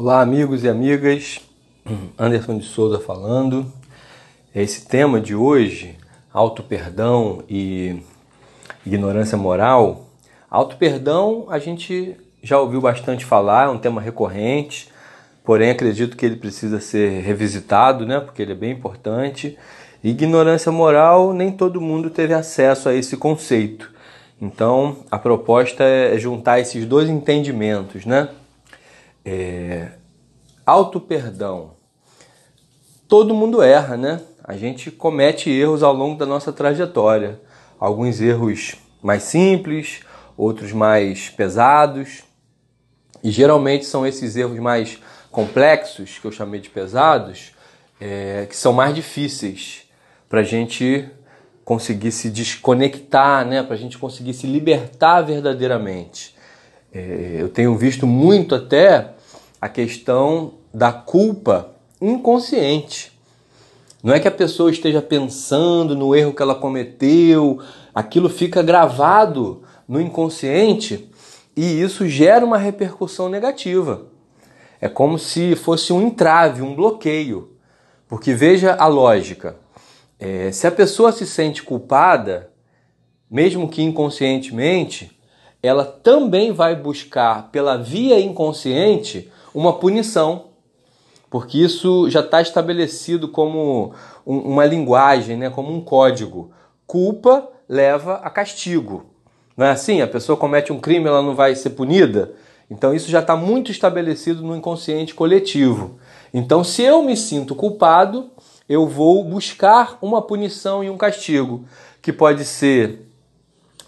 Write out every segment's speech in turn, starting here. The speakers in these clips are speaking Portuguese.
Olá, amigos e amigas. Anderson de Souza falando. Esse tema de hoje, auto-perdão e ignorância moral. Auto-perdão a gente já ouviu bastante falar, é um tema recorrente, porém acredito que ele precisa ser revisitado, né? Porque ele é bem importante. Ignorância moral, nem todo mundo teve acesso a esse conceito. Então, a proposta é juntar esses dois entendimentos, né? É, auto-perdão. Todo mundo erra, né? A gente comete erros ao longo da nossa trajetória. Alguns erros mais simples, outros mais pesados. E geralmente são esses erros mais complexos, que eu chamei de pesados, é, que são mais difíceis para a gente conseguir se desconectar, né? para a gente conseguir se libertar verdadeiramente. É, eu tenho visto muito até a questão da culpa inconsciente. Não é que a pessoa esteja pensando no erro que ela cometeu, aquilo fica gravado no inconsciente e isso gera uma repercussão negativa. É como se fosse um entrave, um bloqueio. Porque veja a lógica: é, se a pessoa se sente culpada, mesmo que inconscientemente, ela também vai buscar pela via inconsciente uma punição, porque isso já está estabelecido como um, uma linguagem, né, como um código. Culpa leva a castigo. Não é assim? A pessoa comete um crime, ela não vai ser punida? Então isso já está muito estabelecido no inconsciente coletivo. Então, se eu me sinto culpado, eu vou buscar uma punição e um castigo, que pode ser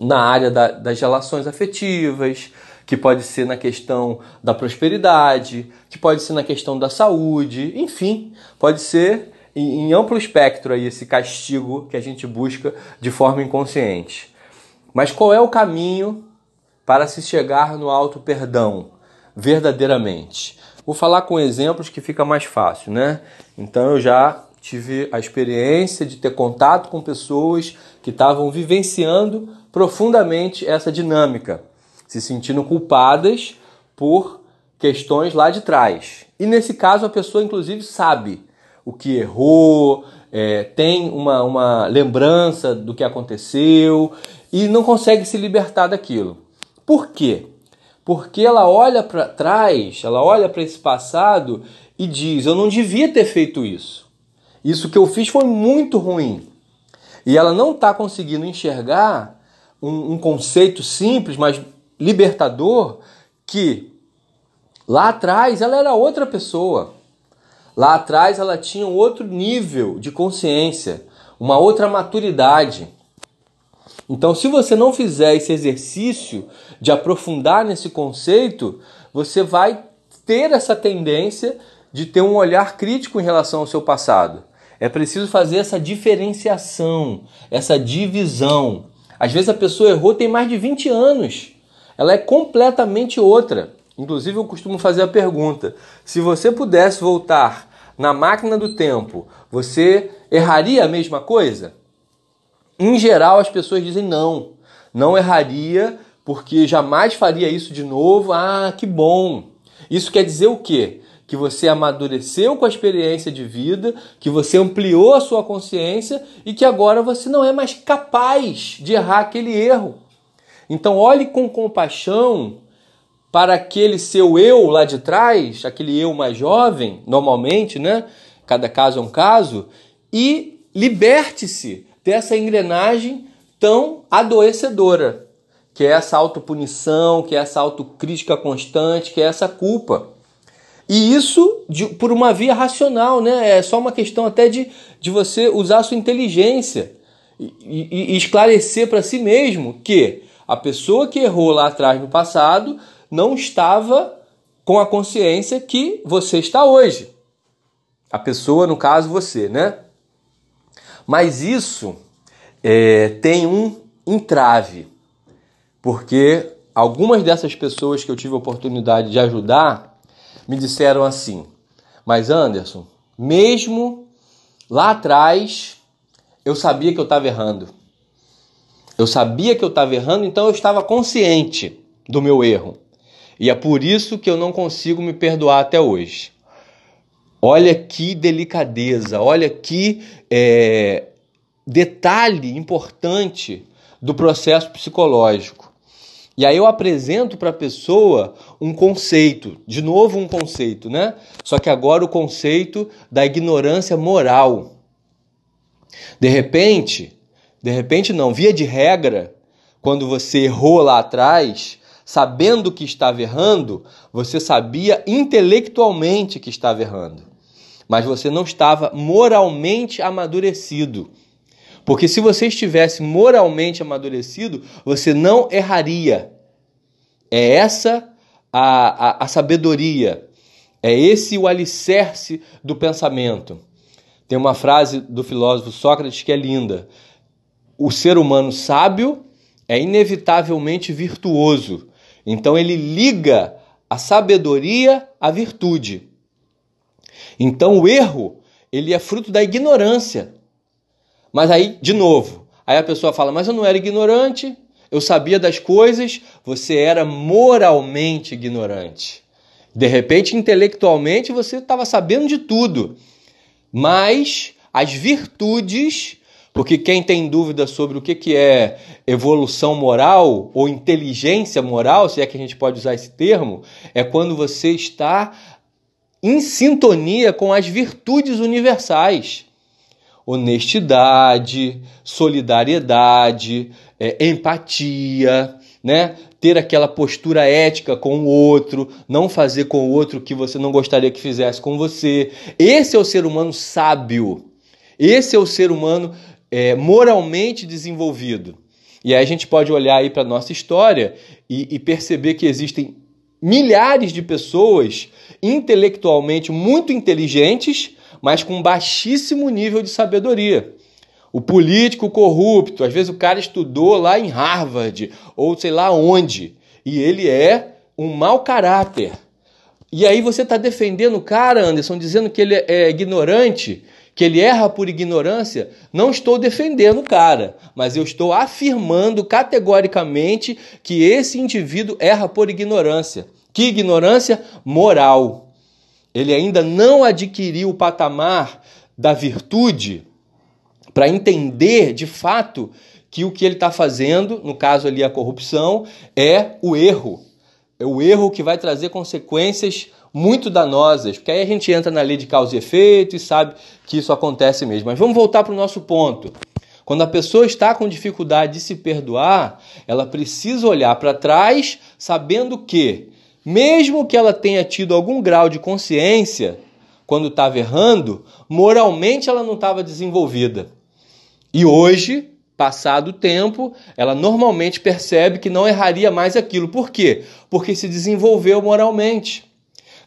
na área da, das relações afetivas, que pode ser na questão da prosperidade, que pode ser na questão da saúde, enfim, pode ser em, amplo espectro aí esse castigo que a gente busca de forma inconsciente. Mas qual é o caminho para se chegar no alto perdão verdadeiramente? Vou falar com exemplos que fica mais fácil, né? Então eu já tive a experiência de ter contato com pessoas que estavam vivenciando profundamente essa dinâmica, se sentindo culpadas por questões lá de trás. E nesse caso a pessoa inclusive sabe o que errou, é, tem uma, uma lembrança do que aconteceu e não consegue se libertar daquilo. Por quê? Porque ela olha para trás, ela olha para esse passado e diz: Eu não devia ter feito isso. Isso que eu fiz foi muito ruim. E ela não está conseguindo enxergar um, um conceito simples, mas libertador, que lá atrás ela era outra pessoa. Lá atrás ela tinha um outro nível de consciência, uma outra maturidade. Então, se você não fizer esse exercício de aprofundar nesse conceito, você vai ter essa tendência de ter um olhar crítico em relação ao seu passado. É preciso fazer essa diferenciação, essa divisão. Às vezes a pessoa errou tem mais de 20 anos. Ela é completamente outra. Inclusive eu costumo fazer a pergunta: se você pudesse voltar na máquina do tempo, você erraria a mesma coisa? Em geral, as pessoas dizem não, não erraria porque jamais faria isso de novo. Ah, que bom! Isso quer dizer o quê? Que você amadureceu com a experiência de vida, que você ampliou a sua consciência e que agora você não é mais capaz de errar aquele erro. Então, olhe com compaixão para aquele seu eu lá de trás, aquele eu mais jovem, normalmente, né? Cada caso é um caso, e liberte-se dessa engrenagem tão adoecedora, que é essa autopunição, que é essa autocrítica constante, que é essa culpa. E isso de, por uma via racional, né? É só uma questão até de, de você usar a sua inteligência e, e, e esclarecer para si mesmo que a pessoa que errou lá atrás no passado não estava com a consciência que você está hoje. A pessoa, no caso, você, né? Mas isso é, tem um entrave, porque algumas dessas pessoas que eu tive a oportunidade de ajudar me disseram assim: Mas Anderson, mesmo lá atrás, eu sabia que eu estava errando. Eu sabia que eu estava errando, então eu estava consciente do meu erro. E é por isso que eu não consigo me perdoar até hoje. Olha que delicadeza, olha que é, detalhe importante do processo psicológico. E aí eu apresento para a pessoa um conceito, de novo um conceito, né? Só que agora o conceito da ignorância moral. De repente, de repente não, via de regra, quando você errou lá atrás, sabendo que estava errando, você sabia intelectualmente que estava errando, mas você não estava moralmente amadurecido. Porque se você estivesse moralmente amadurecido, você não erraria. É essa a, a, a sabedoria. É esse o alicerce do pensamento. Tem uma frase do filósofo Sócrates que é linda. O ser humano sábio é inevitavelmente virtuoso. Então ele liga a sabedoria à virtude. Então o erro, ele é fruto da ignorância. Mas aí, de novo, aí a pessoa fala: Mas eu não era ignorante, eu sabia das coisas, você era moralmente ignorante. De repente, intelectualmente, você estava sabendo de tudo, mas as virtudes, porque quem tem dúvida sobre o que é evolução moral ou inteligência moral, se é que a gente pode usar esse termo, é quando você está em sintonia com as virtudes universais honestidade, solidariedade, é, empatia, né? Ter aquela postura ética com o outro, não fazer com o outro o que você não gostaria que fizesse com você. Esse é o ser humano sábio. Esse é o ser humano é, moralmente desenvolvido. E aí a gente pode olhar aí para a nossa história e, e perceber que existem milhares de pessoas intelectualmente muito inteligentes, mas com baixíssimo nível de sabedoria. O político corrupto, às vezes o cara estudou lá em Harvard ou sei lá onde, e ele é um mau caráter. E aí você está defendendo o cara, Anderson, dizendo que ele é ignorante, que ele erra por ignorância. Não estou defendendo o cara, mas eu estou afirmando categoricamente que esse indivíduo erra por ignorância. Que ignorância? Moral ele ainda não adquiriu o patamar da virtude para entender de fato que o que ele está fazendo, no caso ali a corrupção, é o erro. É o erro que vai trazer consequências muito danosas, porque aí a gente entra na lei de causa e efeito e sabe que isso acontece mesmo. Mas vamos voltar para o nosso ponto. Quando a pessoa está com dificuldade de se perdoar, ela precisa olhar para trás sabendo que mesmo que ela tenha tido algum grau de consciência quando estava errando, moralmente ela não estava desenvolvida. E hoje, passado o tempo, ela normalmente percebe que não erraria mais aquilo. Por quê? Porque se desenvolveu moralmente.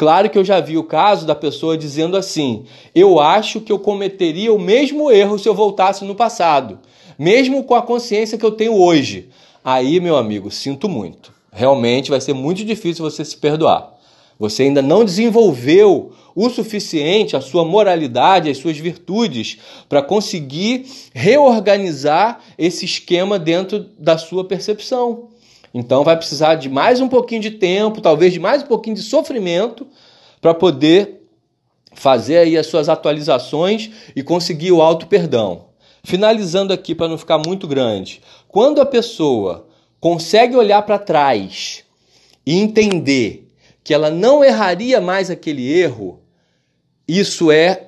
Claro que eu já vi o caso da pessoa dizendo assim: eu acho que eu cometeria o mesmo erro se eu voltasse no passado, mesmo com a consciência que eu tenho hoje. Aí, meu amigo, sinto muito realmente vai ser muito difícil você se perdoar. Você ainda não desenvolveu o suficiente a sua moralidade, as suas virtudes, para conseguir reorganizar esse esquema dentro da sua percepção. Então vai precisar de mais um pouquinho de tempo, talvez de mais um pouquinho de sofrimento, para poder fazer aí as suas atualizações e conseguir o auto perdão. Finalizando aqui para não ficar muito grande. Quando a pessoa consegue olhar para trás e entender que ela não erraria mais aquele erro, isso é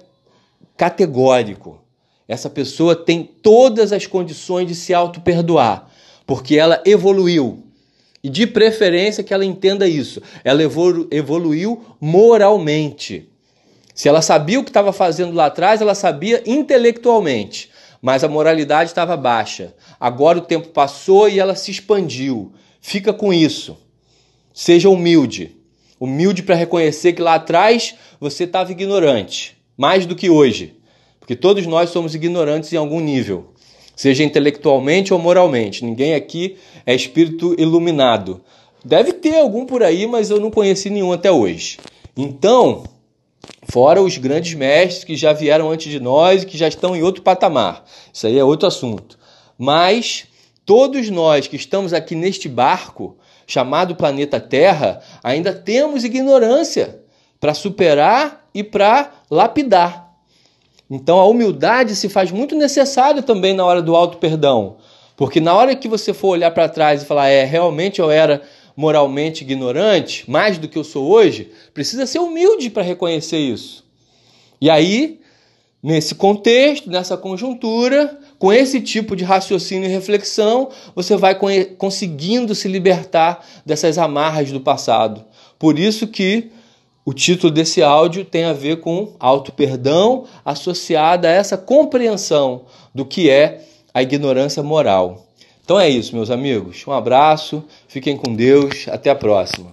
categórico. Essa pessoa tem todas as condições de se auto-perdoar, porque ela evoluiu. E de preferência que ela entenda isso. Ela evolu evoluiu moralmente. Se ela sabia o que estava fazendo lá atrás, ela sabia intelectualmente mas a moralidade estava baixa. Agora o tempo passou e ela se expandiu. Fica com isso. Seja humilde. Humilde para reconhecer que lá atrás você estava ignorante, mais do que hoje. Porque todos nós somos ignorantes em algum nível, seja intelectualmente ou moralmente. Ninguém aqui é espírito iluminado. Deve ter algum por aí, mas eu não conheci nenhum até hoje. Então, Fora os grandes mestres que já vieram antes de nós e que já estão em outro patamar. Isso aí é outro assunto. Mas todos nós que estamos aqui neste barco chamado planeta Terra, ainda temos ignorância para superar e para lapidar. Então a humildade se faz muito necessária também na hora do auto perdão, porque na hora que você for olhar para trás e falar, é, realmente eu era moralmente ignorante, mais do que eu sou hoje, precisa ser humilde para reconhecer isso. E aí, nesse contexto, nessa conjuntura, com esse tipo de raciocínio e reflexão, você vai conseguindo se libertar dessas amarras do passado. Por isso que o título desse áudio tem a ver com auto-perdão associada a essa compreensão do que é a ignorância moral. Então é isso, meus amigos. Um abraço, fiquem com Deus, até a próxima.